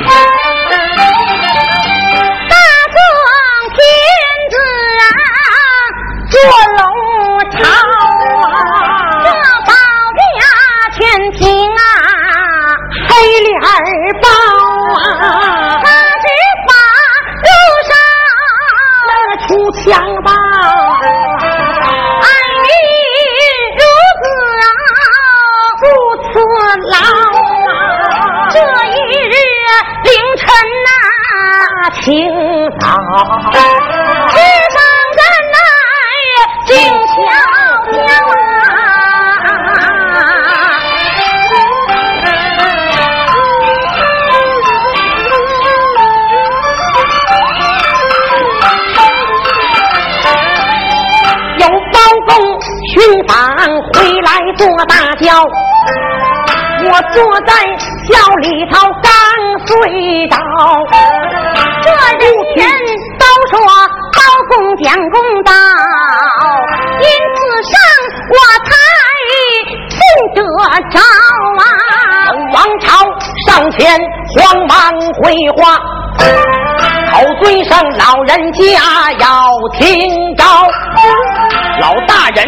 Ha 清早世上人来静悄悄啊有包公寻访回来坐大轿我坐在轿里头刚睡着讲公道，因此上我才听得着啊。王朝上前慌忙回话，口尊上老人家要听着，老大人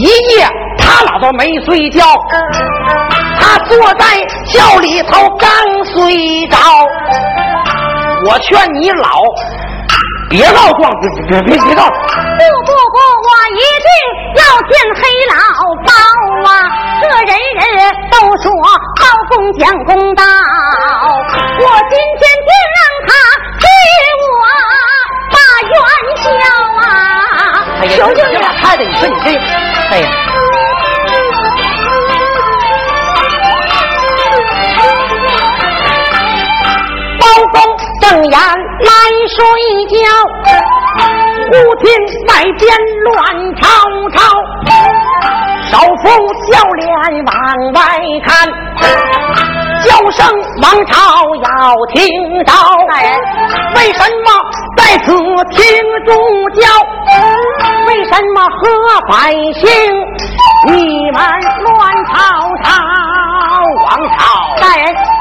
一夜。他老都没睡觉，他坐在轿里头刚睡着。我劝你老别告状，别别别别告。不不不，我一定要见黑老包啊！这人人都说包公讲公道，我今天就让他替我把冤消啊！求求你了，太太，你说你这，哎呀。睁眼来睡觉，忽听外边乱吵吵，少妇笑脸往外看，叫声王朝要听着。为什么在此听主教？为什么和百姓你们乱吵吵？王朝大人。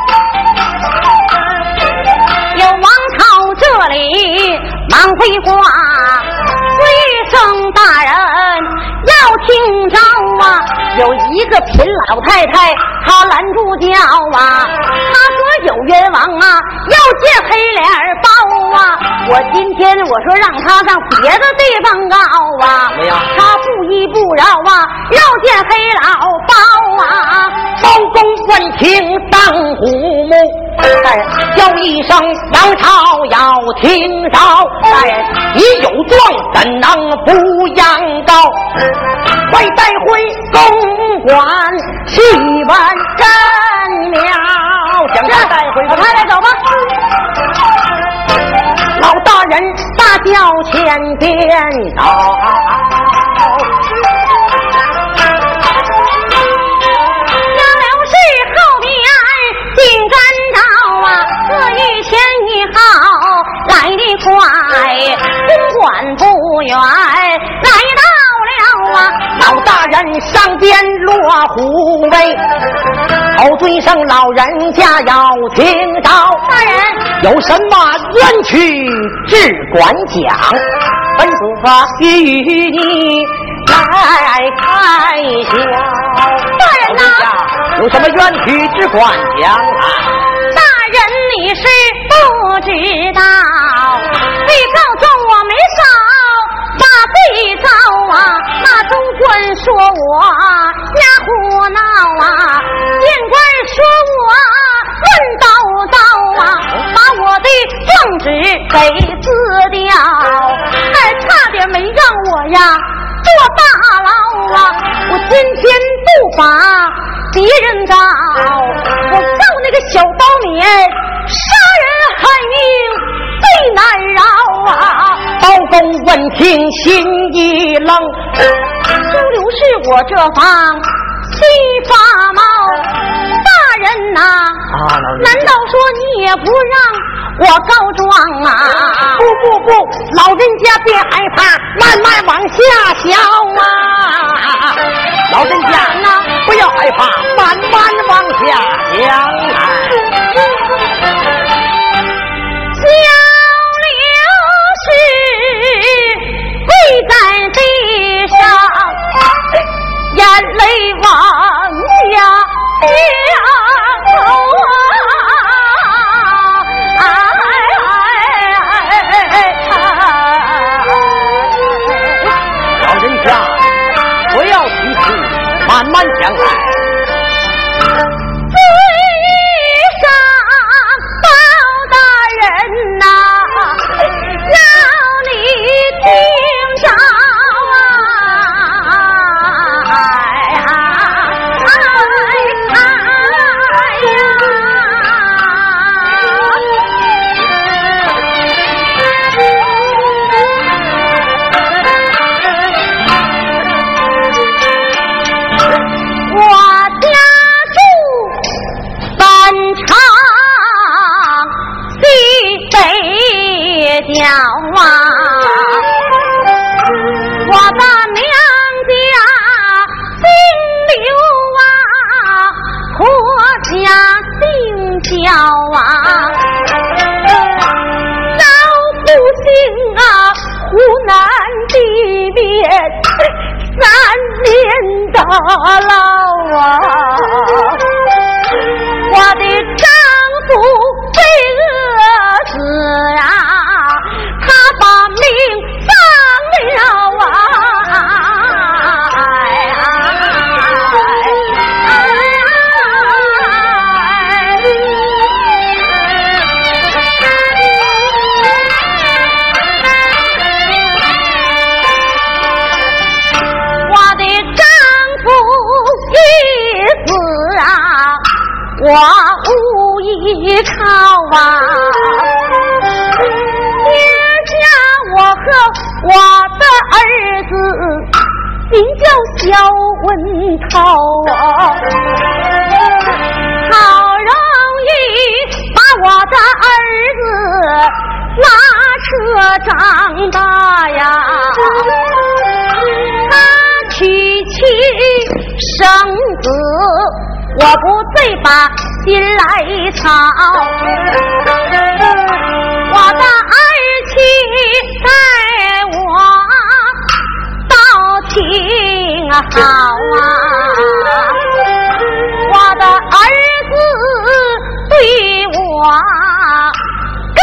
忙回话，回声大人要听着啊！有一个贫老太太，她拦住轿啊，她说有冤枉啊，要见黑脸包啊！我今天我说让他上别的地方告啊，他不依不饶啊，要见黑老包啊！包公闻听当虎目，叫一声杨朝要听着，你有状怎能不扬高？快带回公馆去问真了。将他带回去，快来走吧。老大人大轿前边走。不远，来到了啊！老大人上边落虎威，好尊上老人家要听到。大人有什么冤屈，只管讲，本主与你来开销。大人呐，有什么冤屈，只管讲啊！大人你是不知道。被告状我没少把被告啊，那州官说我瞎胡闹啊，县官说我乱叨叨啊，把我的状纸给撕掉，还差点没让我呀坐大牢啊！我今天不把别人告，我告那个小包勉杀人害命。最难饶啊！包公闻听心一愣，周刘是我这方心发毛。大人呐，难道说你也不让我告状啊？不不不，老人家别害怕，慢慢往下想啊！老人家呐，不要害怕，慢慢往下想啊！了啊！我把娘家姓刘啊，婆家姓焦啊，老不姓啊，湖南地面三年大牢啊，我的丈夫。我无依靠啊爹家我和我的儿子名叫小文涛。啊好容易把我的儿子拉扯长大呀。他娶妻生子我不醉把心来操，我的儿妻待我倒挺好啊，我的儿子对我更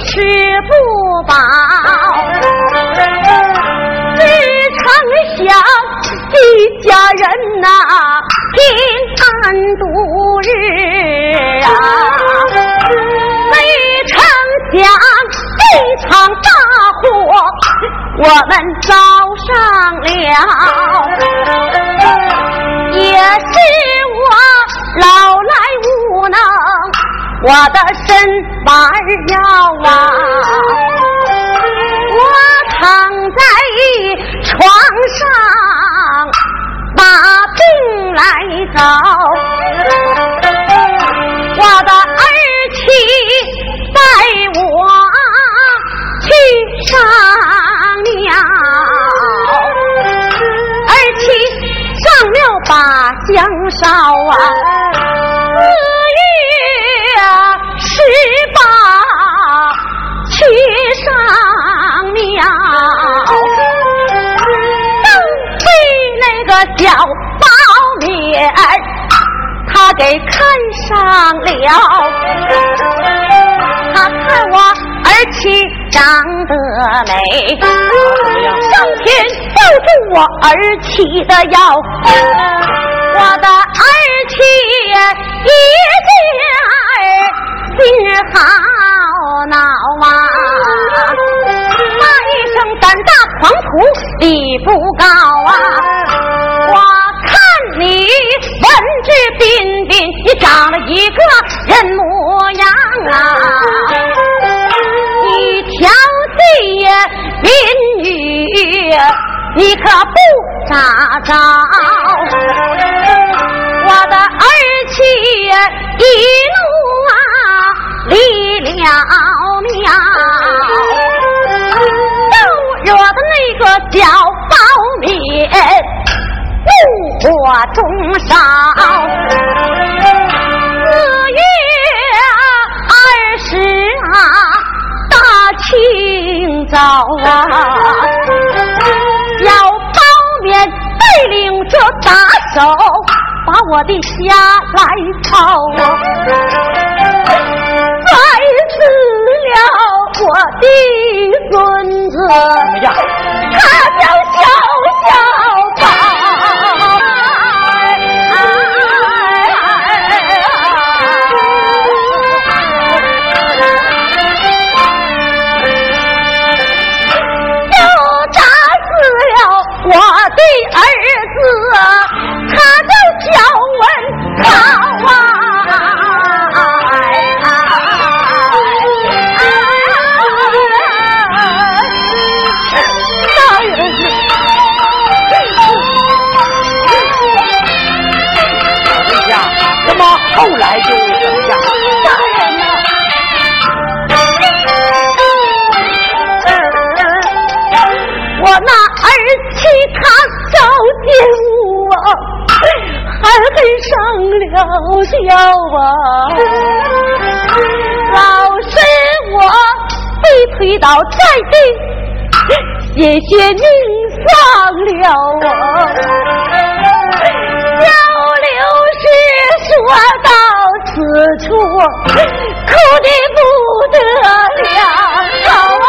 是不薄，常想一家人呐平安度日啊！没成想一场大祸我们遭上了，也是我老来无能，我的身板腰啊，我躺在皇上。把病来找，我的儿妻带我去上庙，儿妻上庙把香烧啊，个小包面，他给看上了。他看我儿妻长得美，上前抱住我儿妻的腰。我的儿妻一见心好恼啊，骂一声胆大狂徒，理不高啊！我看你文质彬彬，你长了一个人模样啊！一条街邻女，你可不咋着。我的儿妻一怒啊，离了庙，都惹得那个小包面。怒火中烧，四月二十啊，大清早啊，小包面带领着打手，把我的下来抄啊，害死了我的孙子，他叫小小后来就这样，我那儿妻她走进屋，狠狠上了笑啊。老师，我被推倒在地，谢谢您帮了我。说到此处，哭的不得了，好啊，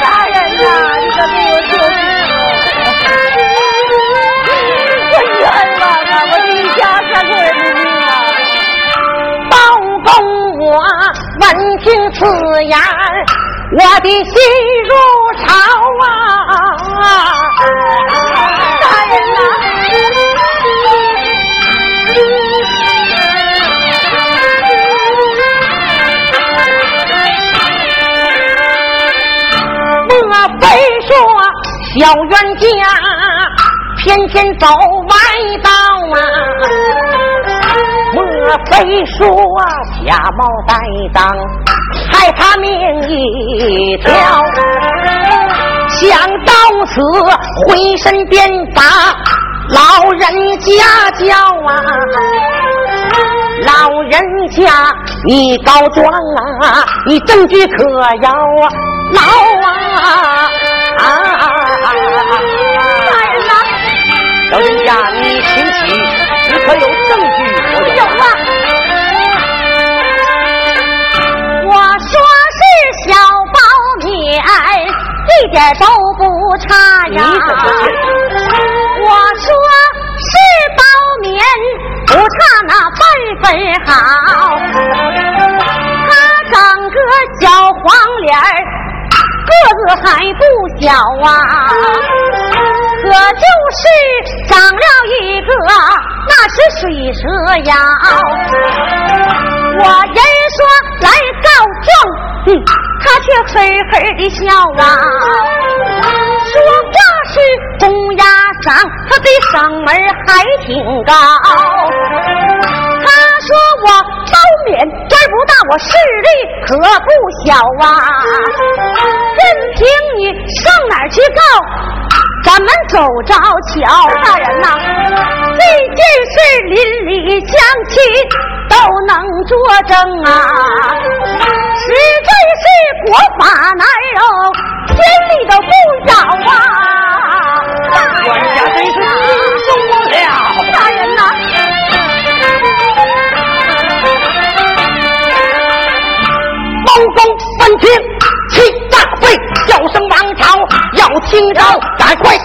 大人呐，你可给我说清楚，我冤枉啊，我的家三口人啊！包公，我闻听此言，我的心如潮啊！小冤家偏偏走歪道啊？莫非说假冒怠当害他命一条？想到此，浑身鞭打老人家叫啊！老人家，你告状啊！你证据可要啊！牢啊！啊！可有证据？我有啊！我说是小包面，一点都不差呀。你怎么我说是包面，不差那半分好。他长个小黄脸儿，个子还不小啊。可就是长了一个那是水蛇腰。我人说来告状，哼，他却嘿嘿的笑啊。说话是公鸭嗓，他的嗓门还挺高。他说我包勉官儿不大，我势力可不小啊。任凭你上哪儿去告，咱们走着瞧。大人呐、这件事邻里乡亲都能作证啊，实在是国法难容，天理都不饶啊！管家真是心中了。大人呐、包公闻听，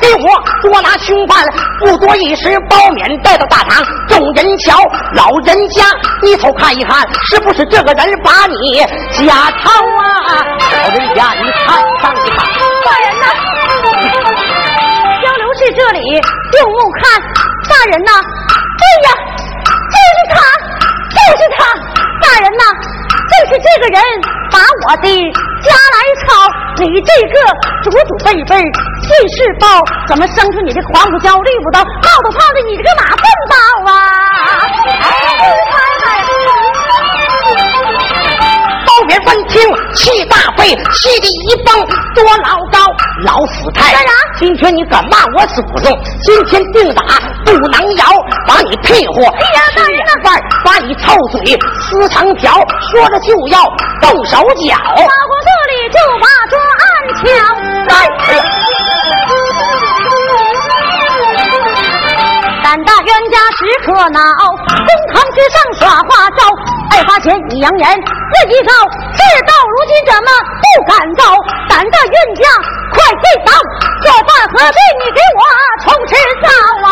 给我捉拿凶犯！不多一时，包勉带到大堂，众人瞧，老人家，你瞅看一看，是不是这个人把你假抄啊？老人家，你看上去看。大人呐、交流室这里用目看，大人呐、对呀，就是他，就是他，大人呐、正是这个人把我的家来抄，你这个祖祖辈辈进士包，怎么生出你这黄不焦绿不刀，冒都泡的你这个马粪包啊！哎，太太。包勉闻听，气大肺，气的一蹦多老高，老死太干啥今天你敢骂我祖宗？今天定打不能饶，把你屁股！哎呀大人呐饭把你臭嘴撕成条，说着就要动手脚。法国这里就把这案敲胆大冤家时可恼，公堂之上耍花招，爱花钱你扬言自己告，事到如今怎么不敢招？胆大冤家快跪倒，这饭何必你给我重吃造啊？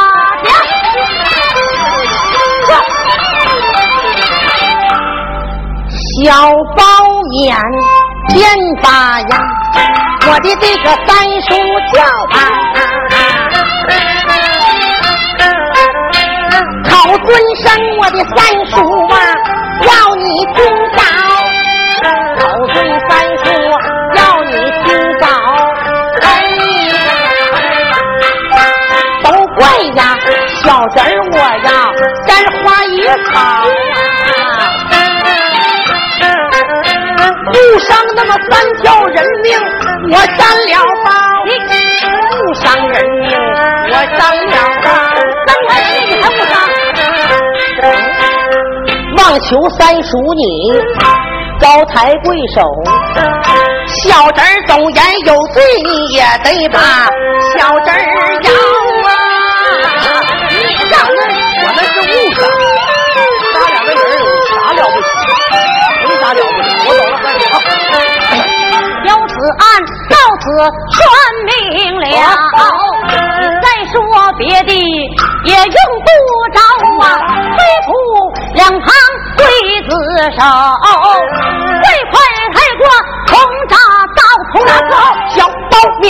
小包面便把呀，我的这个三叔叫他。考尊生我的三叔啊，要你听到。考尊三叔要你听到。哎，都怪呀，小侄儿我呀，沾花野草啊。不伤那么三条人命，我沾了包。不伤人命，我伤了包。求三叔你高抬贵手，小侄儿忠言有罪，你也得把小侄儿饶啊！你让人，我那是误伤，咱两个人有啥了不起？没啥了不起，我走了，啊！有此案到此算明了，再说别的也用不着啊，非图两旁刽子手，最快太过通闸到头那个小包面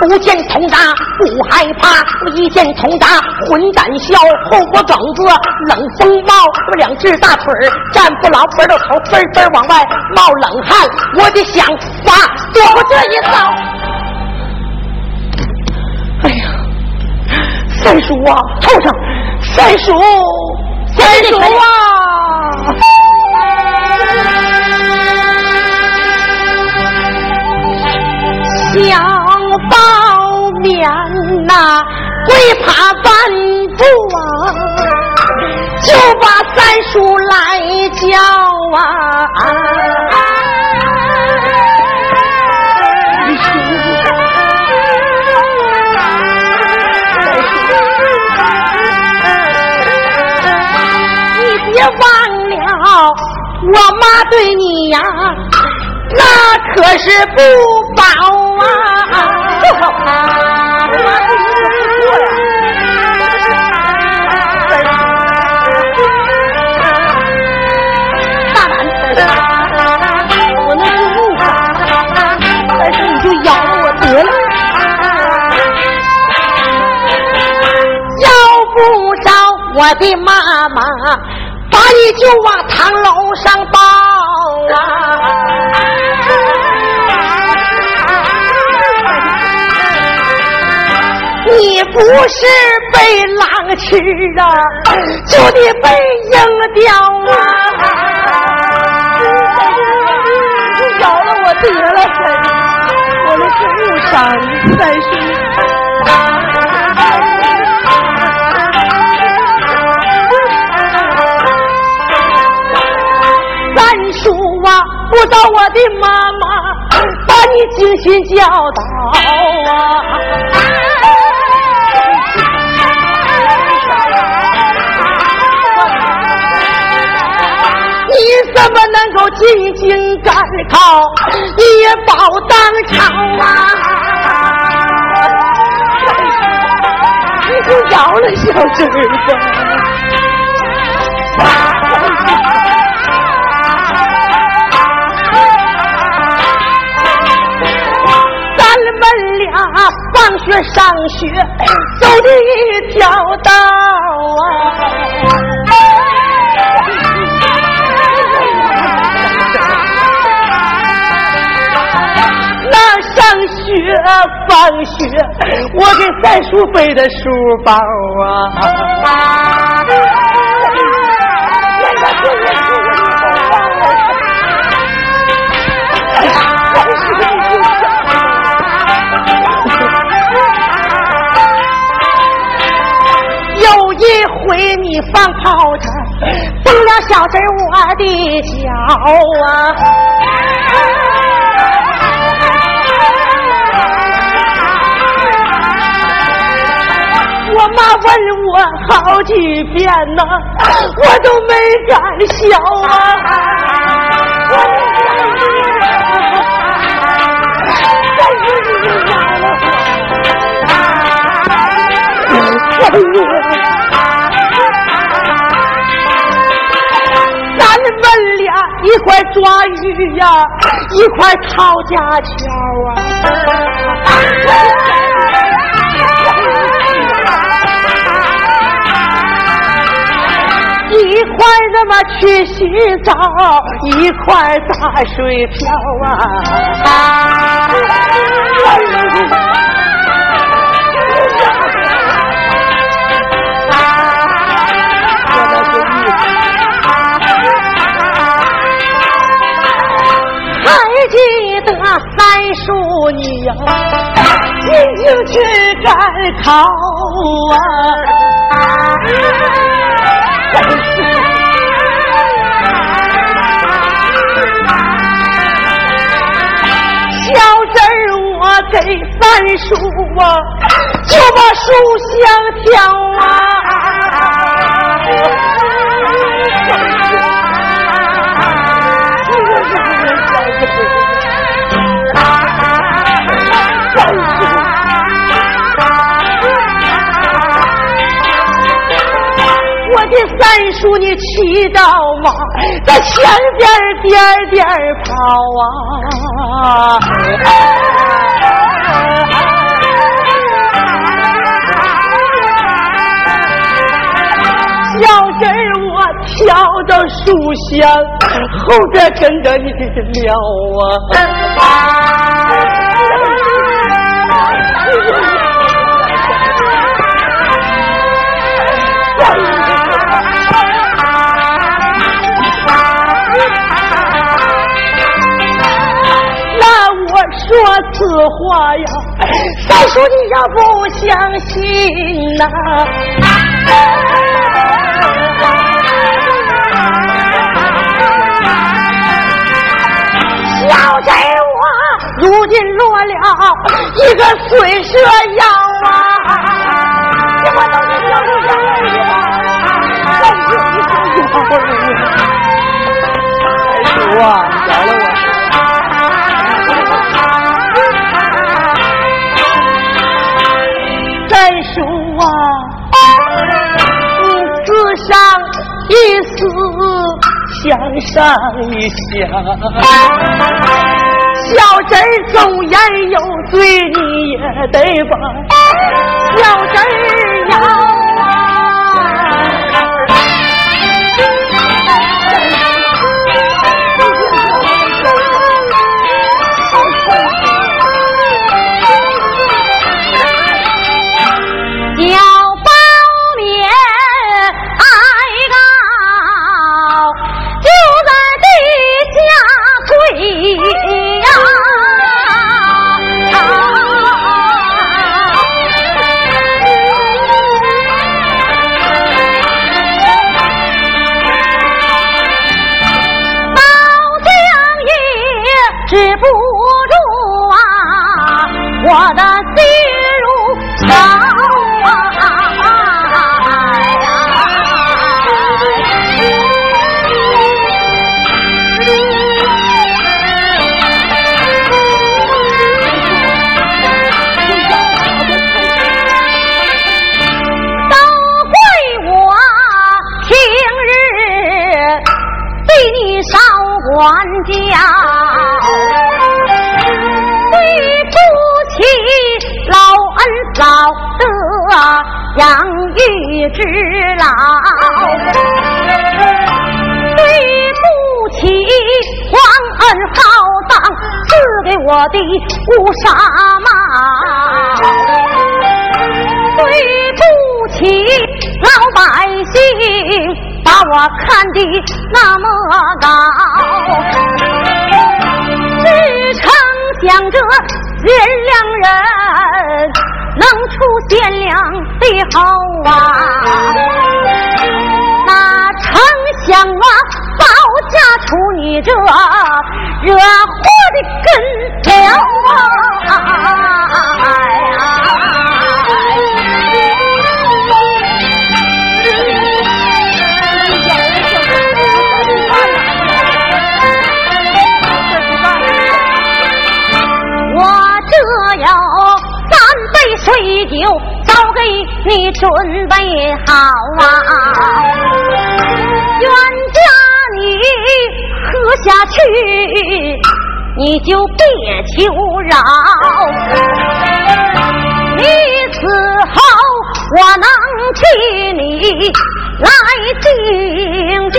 不见通闸不害怕，一见通闸混胆笑，后脖梗子冷风冒，两只大腿站不牢，分到头分分往外冒冷汗，我得想法躲过这一遭。哎呀，三叔啊，畜生！三叔，三叔啊！想包面呐、会怕半步啊，就把三叔来叫啊。别忘了，我妈对你呀，那可是不薄啊！大胆我那是误伤，但是你就咬了我得了。要不着我的妈妈，就往堂楼上抱啊！你不是被狼吃啊，就得被鹰叼啊！你咬了我得了，我那是误伤，三叔。不知道我的妈妈把你精心教导啊。你怎么能够进京赶考，也保当朝啊？你就饶了小侄儿们俩放学上学走的一条道啊。那上学放学，我给三叔背的书包啊。回你放炮仗，崩了小侄儿我的脚啊！我妈问我好几遍呐，我都没敢笑啊！哎呀！一块抓鱼呀，一块掏家雀啊。一块他妈去洗澡，一块打水漂啊！去赶考啊！小子，我给三叔啊，就把书香教。三叔，你骑着马，在前边颠颠跑啊！小侄儿，我跳到树下，后边跟着你撩啊！说此话呀，三叔你要不相信呐？小贼我如今落了一个水蛇腰啊！我一思想上一想，小侄儿纵然有罪，你也得把小侄儿要。养育之老，对不起皇恩浩荡赐给我的乌纱帽，对不起老百姓把我看的那么高，只成想着人两人。你这惹祸的根了啊！水酒早给你准备好啊，喝下去，你就别求饶。你死后我能替你来敬讲，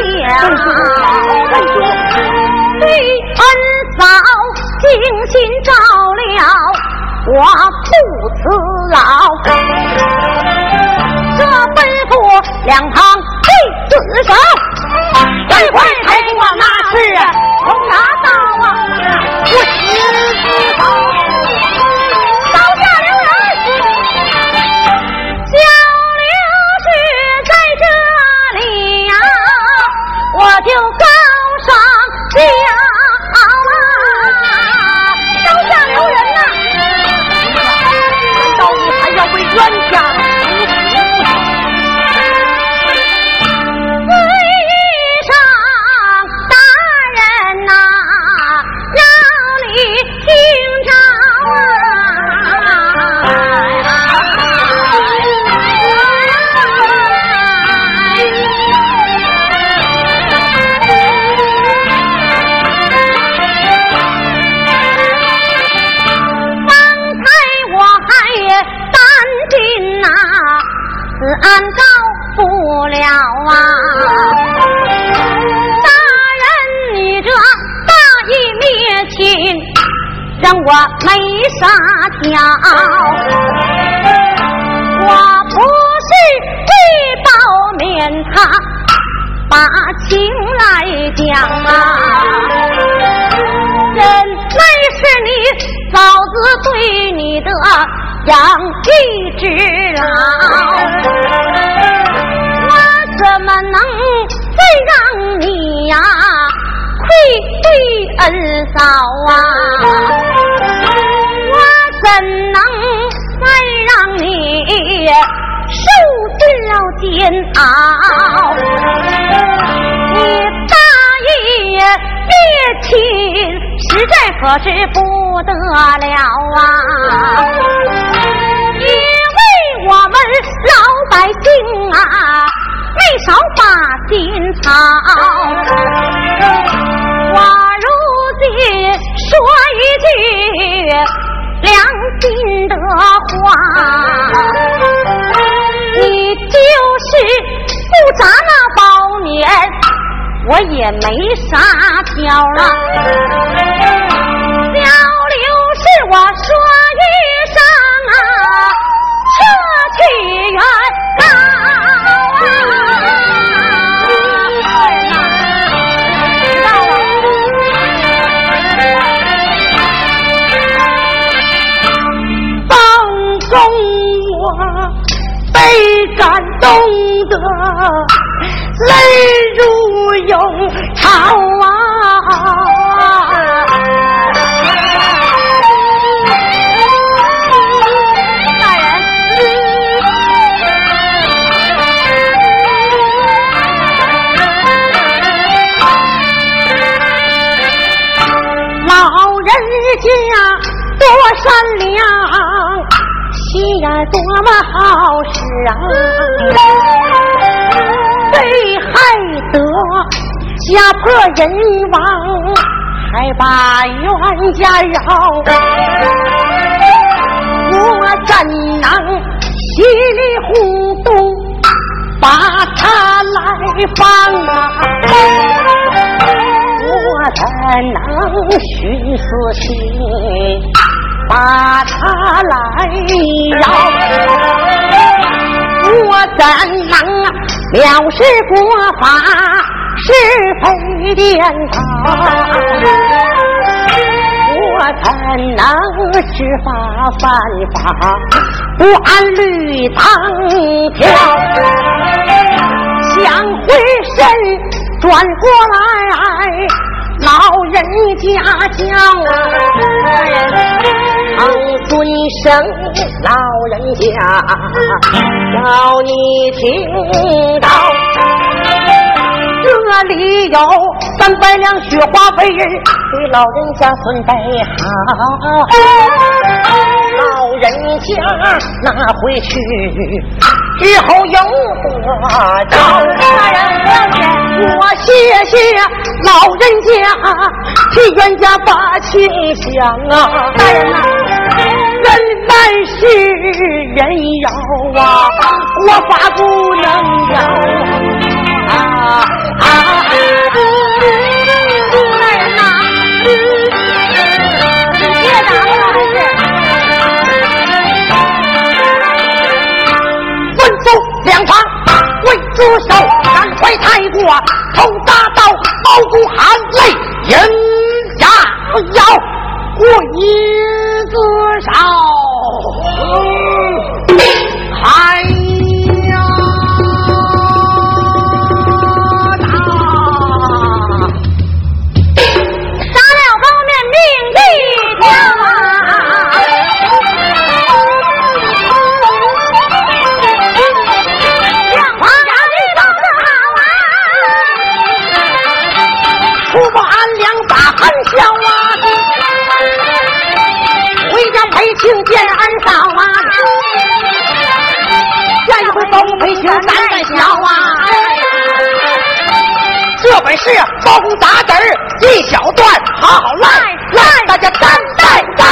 对恩嫂精心照料。我不辞劳，好啊！大人，你这大义灭亲，让我没杀条。我不是为保免他把情来讲啊，人来是你嫂子对你的养育之劳。怎么能再让你呀？愧对恩嫂啊！我怎能再让你受尽了煎熬？你大义灭亲，实在可是不得了啊！因为我们老百姓啊，少把心操。我如今说一句良心的话，你就是不砸那包年，我也没啥挑了。小刘是我说一懂得泪如涌潮啊！大人，老人家多善良。心眼多么好啊！被害得家破人亡，还把冤家饶，我怎能稀里糊涂把他来放啊？我怎能寻死心？把他来饶，我怎能藐视国法，是非颠倒？我怎能知法？犯法，不按律当条？想回身转过来，老人家叫啊。尊生，老人家，要你听到，这里有三百两雪花费，给老人家准备好，老人家拿回去之后有多招？大人。我谢谢老人家替冤家把情想啊！大人呐，人来是人妖啊，国法不能要啊！大人呐，别打了，分走两旁为主手，赶快太过头打到毛骨含泪，应下要鬼子上，还。是包公打子儿一小段，好好来来，大家站在岗。